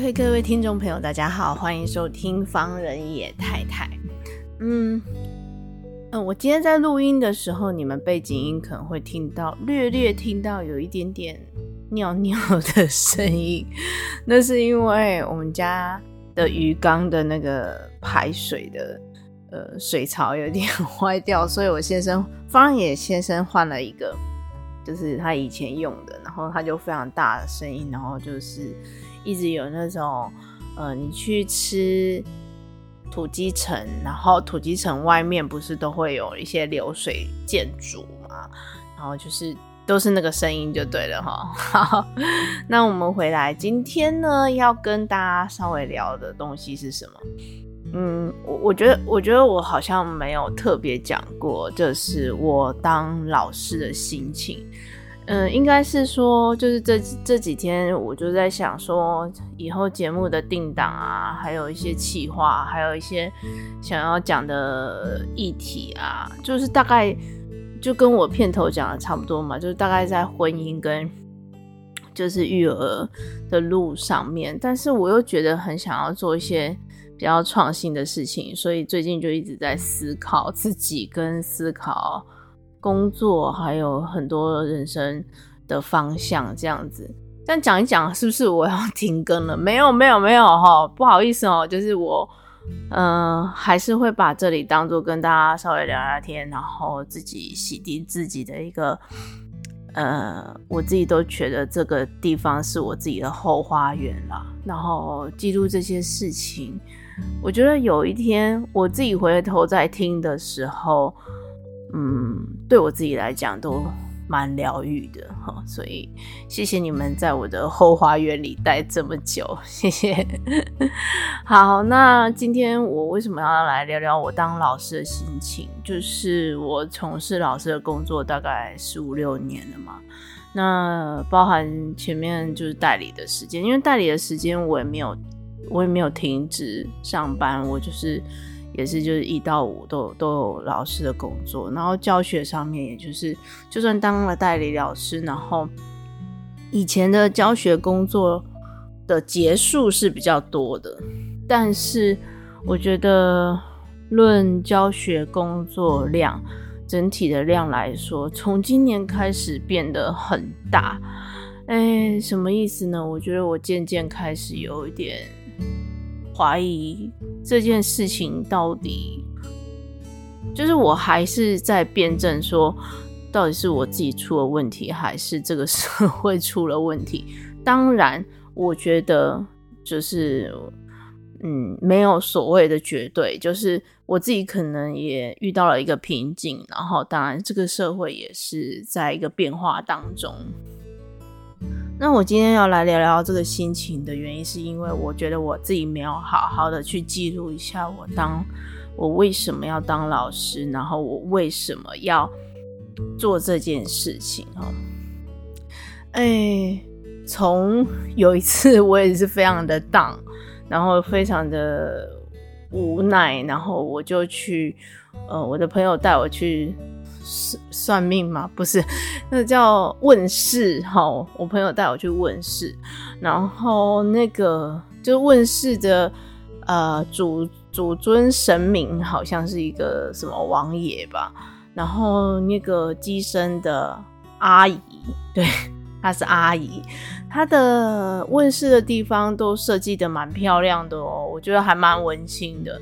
各位听众朋友，大家好，欢迎收听方人野太太。嗯嗯，我今天在录音的时候，你们背景音可能会听到略略听到有一点点尿尿的声音，那是因为我们家的鱼缸的那个排水的呃水槽有点 坏掉，所以我先生方野先生换了一个，就是他以前用的，然后他就非常大的声音，然后就是。一直有那种，呃，你去吃土鸡城，然后土鸡城外面不是都会有一些流水建筑嘛？然后就是都是那个声音就对了哈。好，那我们回来，今天呢要跟大家稍微聊的东西是什么？嗯，我我觉得我觉得我好像没有特别讲过，就是我当老师的心情。嗯，应该是说，就是这这几天我就在想说，以后节目的定档啊，还有一些企划，还有一些想要讲的议题啊，就是大概就跟我片头讲的差不多嘛，就是大概在婚姻跟就是育儿的路上面，但是我又觉得很想要做一些比较创新的事情，所以最近就一直在思考自己跟思考。工作还有很多人生的方向，这样子，这样讲一讲，是不是我要 停更了？没有，没有，没有哈，不好意思哦，就是我，嗯、还是会把这里当做跟大家稍微聊聊天，然后自己洗涤自己的一个，呃，我自己都觉得这个地方是我自己的后花园啦，然后记录这些事情，我觉得有一天我自己回头再听的时候。嗯，对我自己来讲都蛮疗愈的哈，所以谢谢你们在我的后花园里待这么久，谢谢。好，那今天我为什么要来聊聊我当老师的心情？就是我从事老师的工作大概十五六年了嘛，那包含前面就是代理的时间，因为代理的时间我也没有，我也没有停止上班，我就是。也是，就是一到五都有都有老师的工作，然后教学上面，也就是就算当了代理老师，然后以前的教学工作的结束是比较多的，但是我觉得论教学工作量，整体的量来说，从今年开始变得很大。哎，什么意思呢？我觉得我渐渐开始有一点怀疑。这件事情到底就是我还是在辩证说，到底是我自己出了问题，还是这个社会出了问题？当然，我觉得就是嗯，没有所谓的绝对，就是我自己可能也遇到了一个瓶颈，然后当然这个社会也是在一个变化当中。那我今天要来聊聊这个心情的原因，是因为我觉得我自己没有好好的去记录一下我当我为什么要当老师，然后我为什么要做这件事情哦。哎，从有一次我也是非常的荡然后非常的无奈，然后我就去，呃，我的朋友带我去。算命吗？不是，那叫问世。哈，我朋友带我去问世，然后那个就问世的呃主主尊神明好像是一个什么王爷吧，然后那个机身的阿姨，对，她是阿姨，她的问事的地方都设计得蛮漂亮的哦，我觉得还蛮温馨的。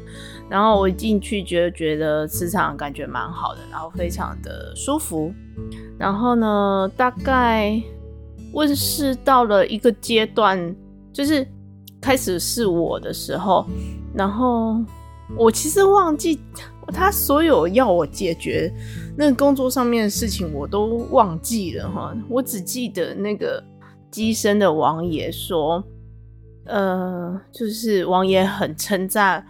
然后我一进去，就觉得磁场感觉蛮好的，然后非常的舒服。然后呢，大概问事到了一个阶段，就是开始是我的时候，然后我其实忘记他所有要我解决那工作上面的事情，我都忘记了哈。我只记得那个机身的王爷说，呃，就是王爷很称赞，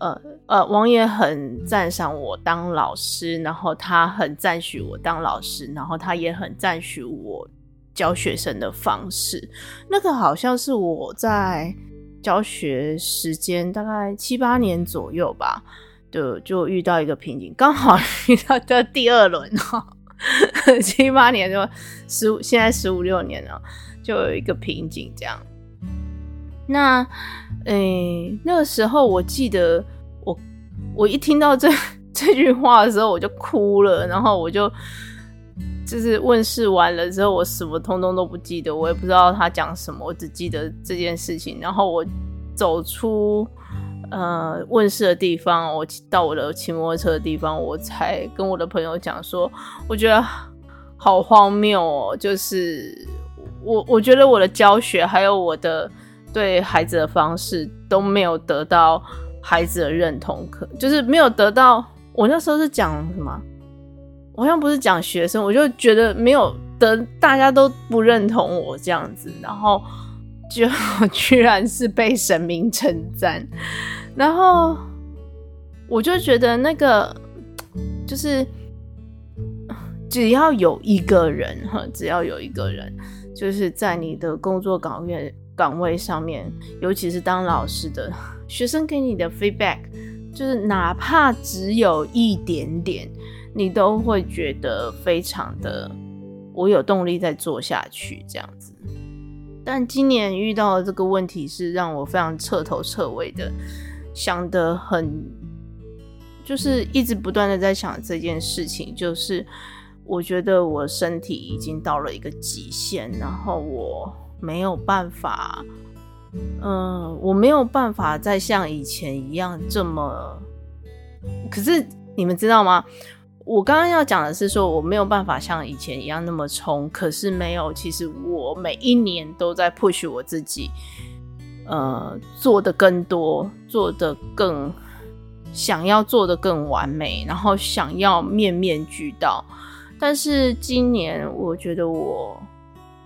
呃呃，王爷很赞赏我当老师，然后他很赞许我当老师，然后他也很赞许我教学生的方式。那个好像是我在教学时间大概七八年左右吧，就就遇到一个瓶颈，刚好 遇到的第二轮哈。七八年就十五，现在十五六年了，就有一个瓶颈这样。那，诶、欸，那个时候我记得我我一听到这 这句话的时候，我就哭了，然后我就就是问世完了之后，我什么通通都不记得，我也不知道他讲什么，我只记得这件事情。然后我走出。呃，问世的地方，我到我的骑摩托车的地方，我才跟我的朋友讲说，我觉得好荒谬哦，就是我我觉得我的教学还有我的对孩子的方式都没有得到孩子的认同，可就是没有得到。我那时候是讲什么？好像不是讲学生，我就觉得没有得，大家都不认同我这样子，然后就 居然是被神明称赞。然后我就觉得那个就是只要有一个人哈，只要有一个人，就是在你的工作岗位岗位上面，尤其是当老师的学生给你的 feedback，就是哪怕只有一点点，你都会觉得非常的我有动力再做下去这样子。但今年遇到的这个问题是让我非常彻头彻尾的。想得很，就是一直不断的在想这件事情，就是我觉得我身体已经到了一个极限，然后我没有办法，嗯、我没有办法再像以前一样这么，可是你们知道吗？我刚刚要讲的是说我没有办法像以前一样那么冲，可是没有，其实我每一年都在 push 我自己。呃，做的更多，做的更想要做的更完美，然后想要面面俱到。但是今年，我觉得我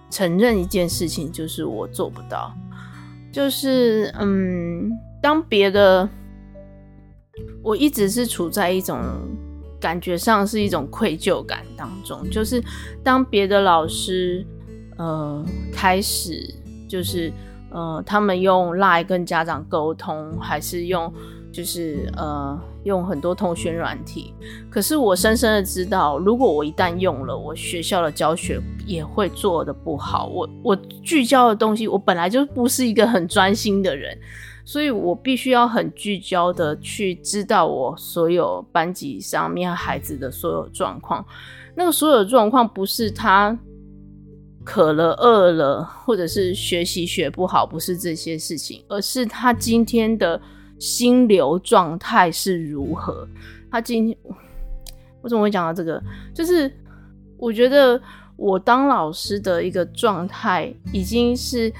承认一件事情，就是我做不到。就是嗯，当别的，我一直是处在一种感觉上是一种愧疚感当中。就是当别的老师呃开始就是。呃，他们用 LINE 跟家长沟通，还是用就是呃用很多通讯软体。可是我深深的知道，如果我一旦用了，我学校的教学也会做的不好。我我聚焦的东西，我本来就不是一个很专心的人，所以我必须要很聚焦的去知道我所有班级上面孩子的所有状况。那个所有状况不是他。渴了、饿了，或者是学习学不好，不是这些事情，而是他今天的心流状态是如何。他今天，我怎么会讲到这个？就是我觉得我当老师的一个状态已经是。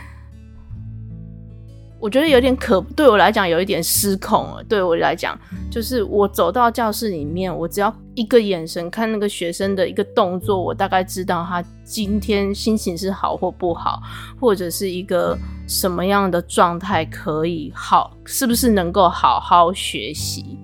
我觉得有点可，对我来讲有一点失控了。对我来讲，就是我走到教室里面，我只要一个眼神看那个学生的一个动作，我大概知道他今天心情是好或不好，或者是一个什么样的状态可以好，是不是能够好好学习。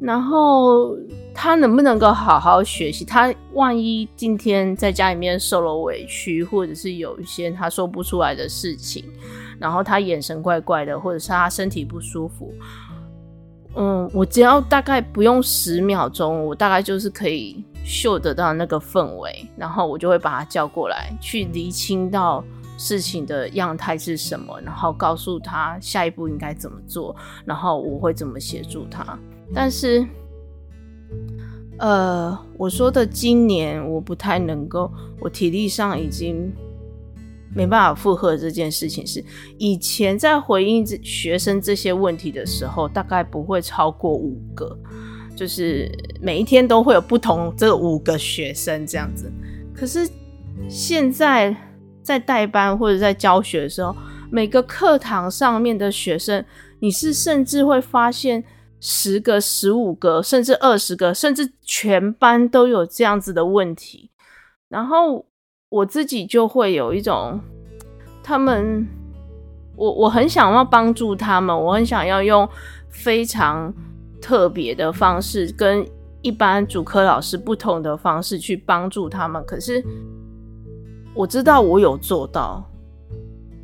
然后他能不能够好好学习？他万一今天在家里面受了委屈，或者是有一些他说不出来的事情。然后他眼神怪怪的，或者是他身体不舒服，嗯，我只要大概不用十秒钟，我大概就是可以嗅得到那个氛围，然后我就会把他叫过来，去厘清到事情的样态是什么，然后告诉他下一步应该怎么做，然后我会怎么协助他。但是，呃，我说的今年我不太能够，我体力上已经。没办法负荷这件事情是以前在回应这学生这些问题的时候，大概不会超过五个，就是每一天都会有不同这五个学生这样子。可是现在在带班或者在教学的时候，每个课堂上面的学生，你是甚至会发现十个、十五个，甚至二十个，甚至全班都有这样子的问题，然后。我自己就会有一种他们，我我很想要帮助他们，我很想要用非常特别的方式，跟一般主科老师不同的方式去帮助他们。可是我知道我有做到，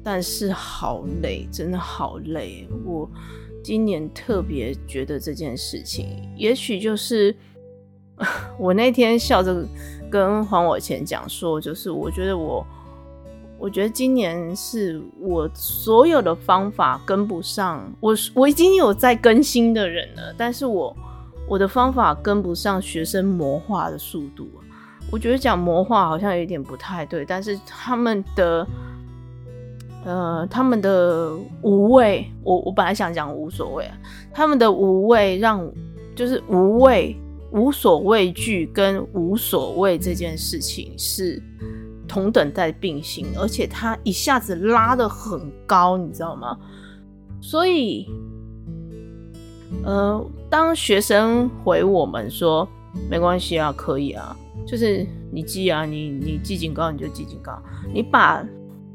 但是好累，真的好累。我今年特别觉得这件事情，也许就是 我那天笑着跟还我钱讲说，就是我觉得我。我觉得今年是我所有的方法跟不上，我我已经有在更新的人了，但是我我的方法跟不上学生魔化的速度。我觉得讲魔化好像有点不太对，但是他们的呃他们的无畏，我我本来想讲无所谓，他们的无畏让就是无畏无所畏惧跟无所谓这件事情是。同等在并行，而且他一下子拉得很高，你知道吗？所以，呃，当学生回我们说没关系啊，可以啊，就是你记啊，你你记警告你就记警告，你把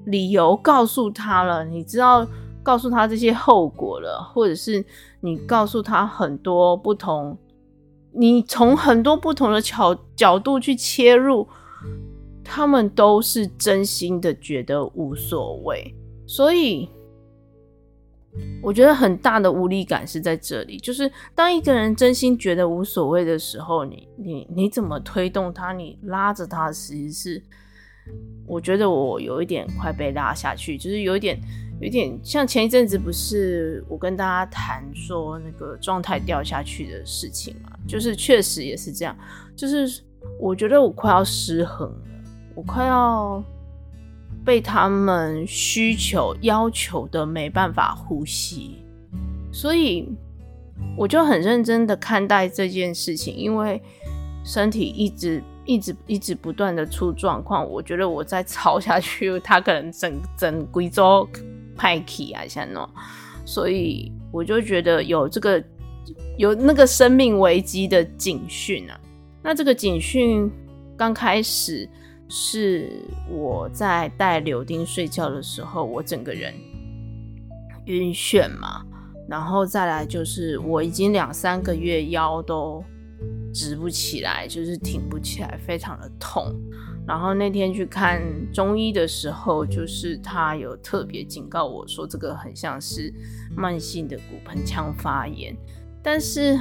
理由告诉他了，你知道告诉他这些后果了，或者是你告诉他很多不同，你从很多不同的角角度去切入。他们都是真心的觉得无所谓，所以我觉得很大的无力感是在这里。就是当一个人真心觉得无所谓的时候，你你你怎么推动他？你拉着他，其实是我觉得我有一点快被拉下去，就是有一点有点像前一阵子不是我跟大家谈说那个状态掉下去的事情嘛？就是确实也是这样，就是我觉得我快要失衡了。我快要被他们需求要求的没办法呼吸，所以我就很认真的看待这件事情，因为身体一直一直一直不断的出状况，我觉得我再吵下去，他可能整整贵州派气啊，像那种，所以我就觉得有这个有那个生命危机的警讯啊，那这个警讯刚开始。是我在带柳丁睡觉的时候，我整个人晕眩嘛，然后再来就是我已经两三个月腰都直不起来，就是挺不起来，非常的痛。然后那天去看中医的时候，就是他有特别警告我说，这个很像是慢性的骨盆腔发炎，但是。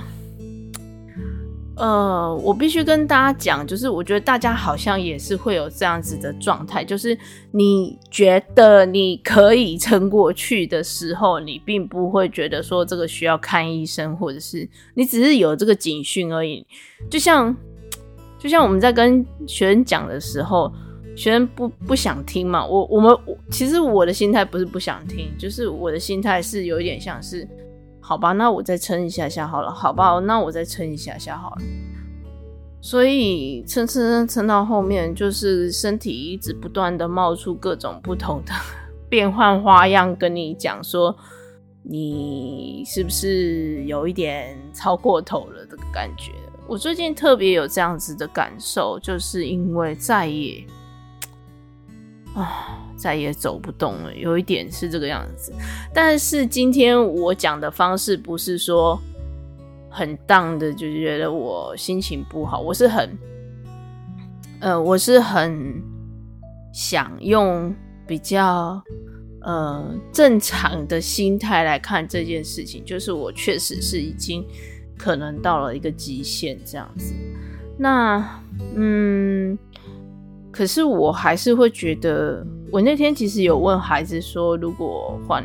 呃，我必须跟大家讲，就是我觉得大家好像也是会有这样子的状态，就是你觉得你可以撑过去的时候，你并不会觉得说这个需要看医生，或者是你只是有这个警讯而已。就像就像我们在跟学生讲的时候，学生不不想听嘛，我我们其实我的心态不是不想听，就是我的心态是有一点像是。好吧，那我再撑一下下好了。好吧，那我再撑一下下好了。所以撑撑撑到后面，就是身体一直不断的冒出各种不同的 变换花样，跟你讲说，你是不是有一点超过头了这个感觉？我最近特别有这样子的感受，就是因为再也 啊。再也走不动了，有一点是这个样子。但是今天我讲的方式不是说很荡的，就是觉得我心情不好。我是很，呃，我是很想用比较呃正常的心态来看这件事情。就是我确实是已经可能到了一个极限这样子。那嗯。可是我还是会觉得，我那天其实有问孩子说，如果换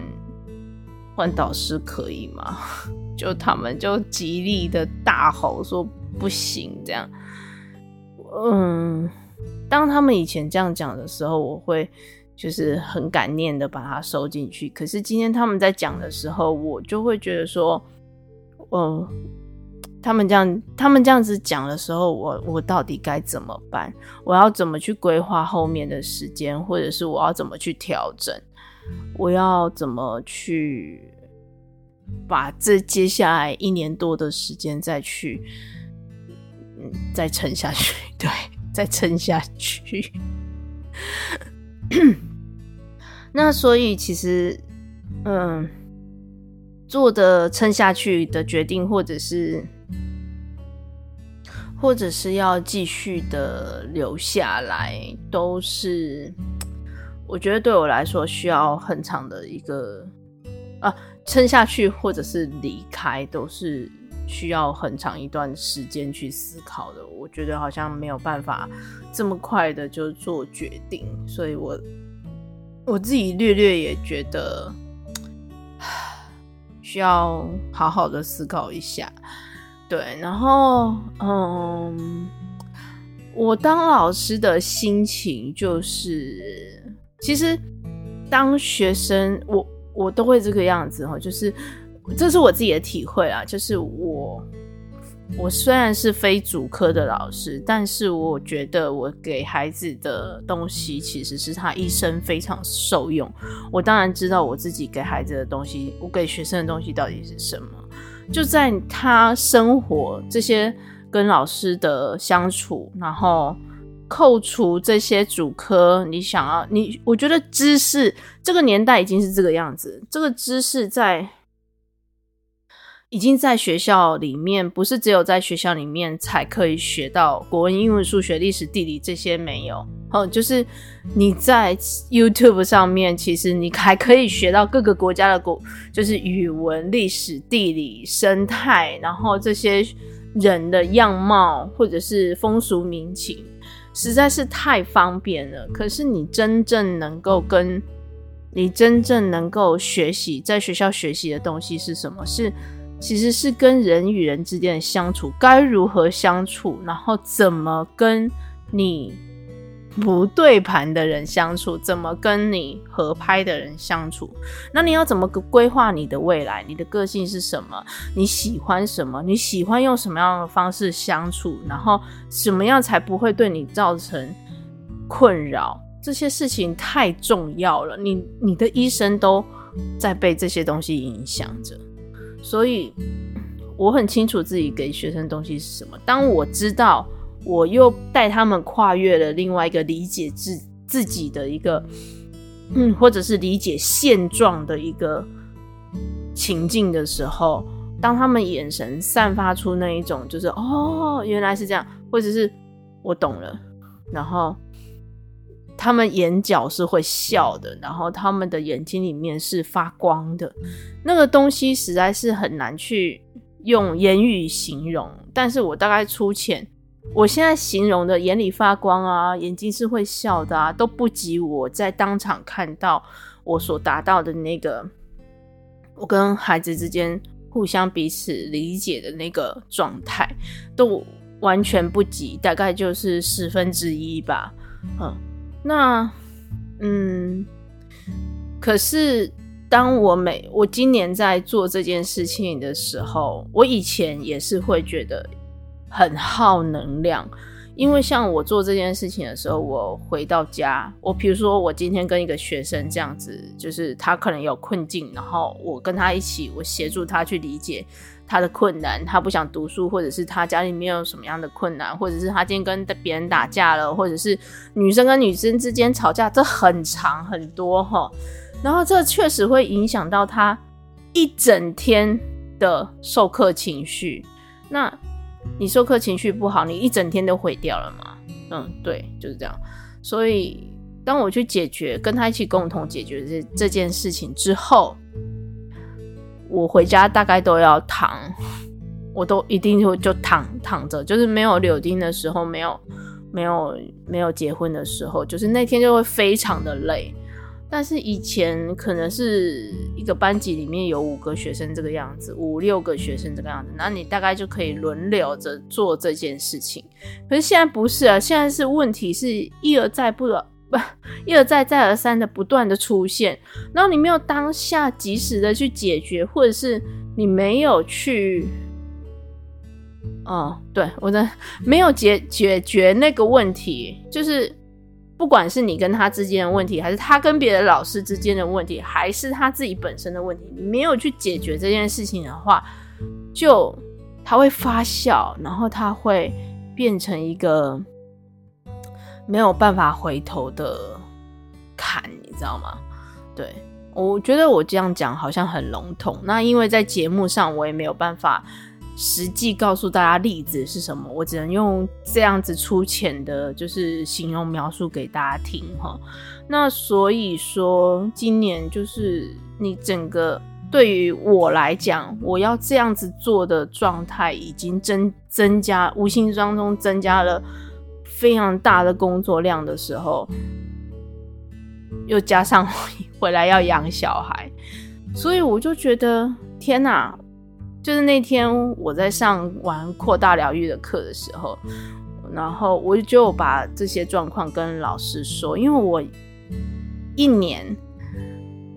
换导师可以吗？就他们就极力的大吼说不行这样。嗯，当他们以前这样讲的时候，我会就是很感念的把它收进去。可是今天他们在讲的时候，我就会觉得说，嗯。他们这样，他们这样子讲的时候，我我到底该怎么办？我要怎么去规划后面的时间，或者是我要怎么去调整？我要怎么去把这接下来一年多的时间再去，嗯，再撑下去？对，再撑下去。那所以其实，嗯，做的撑下去的决定，或者是，或者是要继续的留下来，都是 我觉得对我来说需要很长的一个啊，撑下去或者是离开，都是需要很长一段时间去思考的。我觉得好像没有办法这么快的就做决定，所以我。我自己略略也觉得 需要好好的思考一下，对，然后嗯，我当老师的心情就是，其实当学生，我我都会这个样子哈，就是这是我自己的体会啊，就是我。我虽然是非主科的老师，但是我觉得我给孩子的东西其实是他一生非常受用。我当然知道我自己给孩子的东西，我给学生的东西到底是什么。就在他生活这些跟老师的相处，然后扣除这些主科，你想要你，我觉得知识这个年代已经是这个样子，这个知识在。已经在学校里面，不是只有在学校里面才可以学到国文、英文、数学、历史、地理这些没有。哦，就是你在 YouTube 上面，其实你还可以学到各个国家的国，就是语文、历史、地理、生态，然后这些人的样貌或者是风俗民情，实在是太方便了。可是你真正能够跟你真正能够学习在学校学习的东西是什么？是。其实是跟人与人之间的相处，该如何相处，然后怎么跟你不对盘的人相处，怎么跟你合拍的人相处，那你要怎么规划你的未来？你的个性是什么？你喜欢什么？你喜欢用什么样的方式相处？然后什么样才不会对你造成困扰？这些事情太重要了，你你的一生都在被这些东西影响着。所以我很清楚自己给学生东西是什么。当我知道，我又带他们跨越了另外一个理解自自己的一个，嗯，或者是理解现状的一个情境的时候，当他们眼神散发出那一种，就是哦，原来是这样，或者是我懂了，然后。他们眼角是会笑的，然后他们的眼睛里面是发光的，那个东西实在是很难去用言语形容。但是我大概粗浅，我现在形容的眼里发光啊，眼睛是会笑的啊，都不及我在当场看到我所达到的那个，我跟孩子之间互相彼此理解的那个状态，都完全不及，大概就是十分之一吧，嗯。那，嗯，可是当我每我今年在做这件事情的时候，我以前也是会觉得很耗能量，因为像我做这件事情的时候，我回到家，我比如说我今天跟一个学生这样子，就是他可能有困境，然后我跟他一起，我协助他去理解。他的困难，他不想读书，或者是他家里面有什么样的困难，或者是他今天跟别人打架了，或者是女生跟女生之间吵架，这很长很多哈。然后这确实会影响到他一整天的授课情绪。那你授课情绪不好，你一整天都毁掉了吗？嗯，对，就是这样。所以当我去解决，跟他一起共同解决这这件事情之后。我回家大概都要躺，我都一定就就躺躺着，就是没有柳丁的时候，没有没有没有结婚的时候，就是那天就会非常的累。但是以前可能是一个班级里面有五个学生这个样子，五六个学生这个样子，那你大概就可以轮流着做这件事情。可是现在不是啊，现在是问题是一而再不了。不，一而再、再而三的不断的出现，然后你没有当下及时的去解决，或者是你没有去，哦，对，我的没有解解决那个问题，就是不管是你跟他之间的问题，还是他跟别的老师之间的问题，还是他自己本身的问题，你没有去解决这件事情的话，就他会发酵，然后他会变成一个。没有办法回头的坎，你知道吗？对，我觉得我这样讲好像很笼统。那因为在节目上我也没有办法实际告诉大家例子是什么，我只能用这样子粗浅的，就是形容描述给大家听哈。那所以说，今年就是你整个。对于我来讲，我要这样子做的状态已经增增加，无形当中增加了非常大的工作量的时候，又加上回来要养小孩，所以我就觉得天哪！就是那天我在上完扩大疗愈的课的时候，然后我就把这些状况跟老师说，因为我一年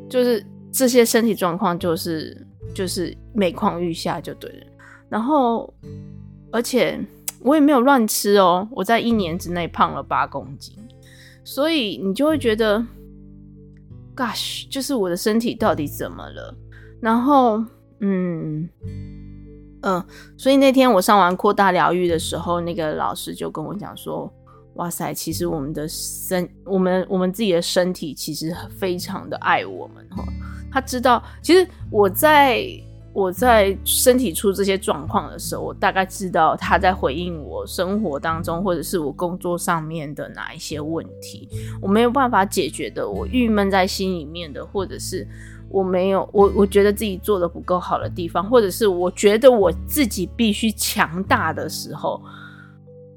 就是。这些身体状况就是就是每况愈下就对了，然后而且我也没有乱吃哦，我在一年之内胖了八公斤，所以你就会觉得，Gosh，就是我的身体到底怎么了？然后嗯嗯、所以那天我上完扩大疗愈的时候，那个老师就跟我讲说，哇塞，其实我们的身，我们我们自己的身体其实非常的爱我们哈。他知道，其实我在我在身体出这些状况的时候，我大概知道他在回应我生活当中或者是我工作上面的哪一些问题，我没有办法解决的，我郁闷在心里面的，或者是我没有我我觉得自己做的不够好的地方，或者是我觉得我自己必须强大的时候，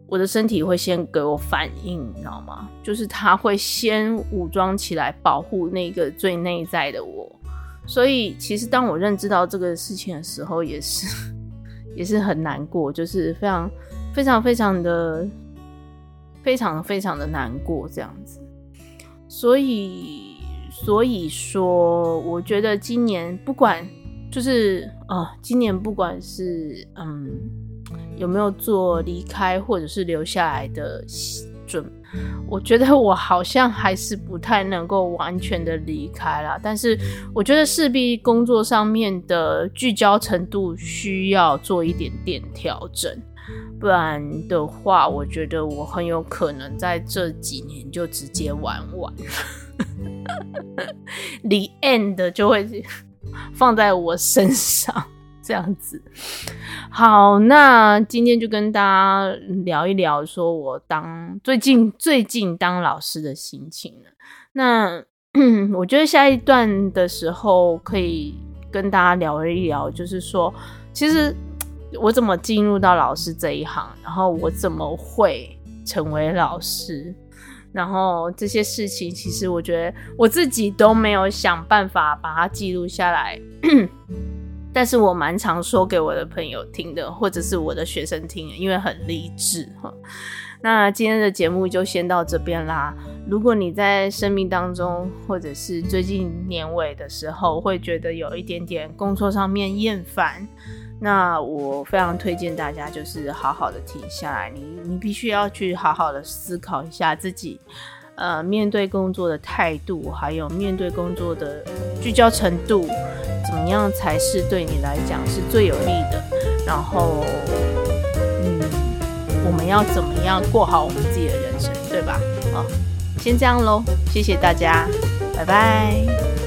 我的身体会先给我反应，你知道吗？就是他会先武装起来，保护那个最内在的我。所以，其实当我认知到这个事情的时候，也是也是很难过，就是非常非常非常的非常非常的难过这样子。所以，所以说，我觉得今年不管就是啊、今年不管是嗯有没有做离开或者是留下来的准。我觉得我好像还是不太能够完全的离开啦，但是我觉得势必工作上面的聚焦程度需要做一点点调整，不然的话，我觉得我很有可能在这几年就直接玩完，The end 就会 放在我身上。这样子，好，那今天就跟大家聊一聊，说我当最近最近当老师的心情。那 我觉得下一段的时候可以跟大家聊一聊，就是说，其实我怎么进入到老师这一行，然后我怎么会成为老师，然后这些事情，其实我觉得我自己都没有想办法把它记录下来。但是我蛮常说给我的朋友听的，或者是我的学生听，因为很励志哈。那今天的节目就先到这边啦。如果你在生命当中，或者是最近年尾的时候，会觉得有一点点工作上面厌烦，那我非常推荐大家就是好好的停下来，你你必须要去好好的思考一下自己，呃，面对工作的态度，还有面对工作的聚焦程度。怎么样才是对你来讲是最有利的？然后，嗯，我们要怎么样过好我们自己的人生，对吧？啊，先这样喽，谢谢大家，拜拜。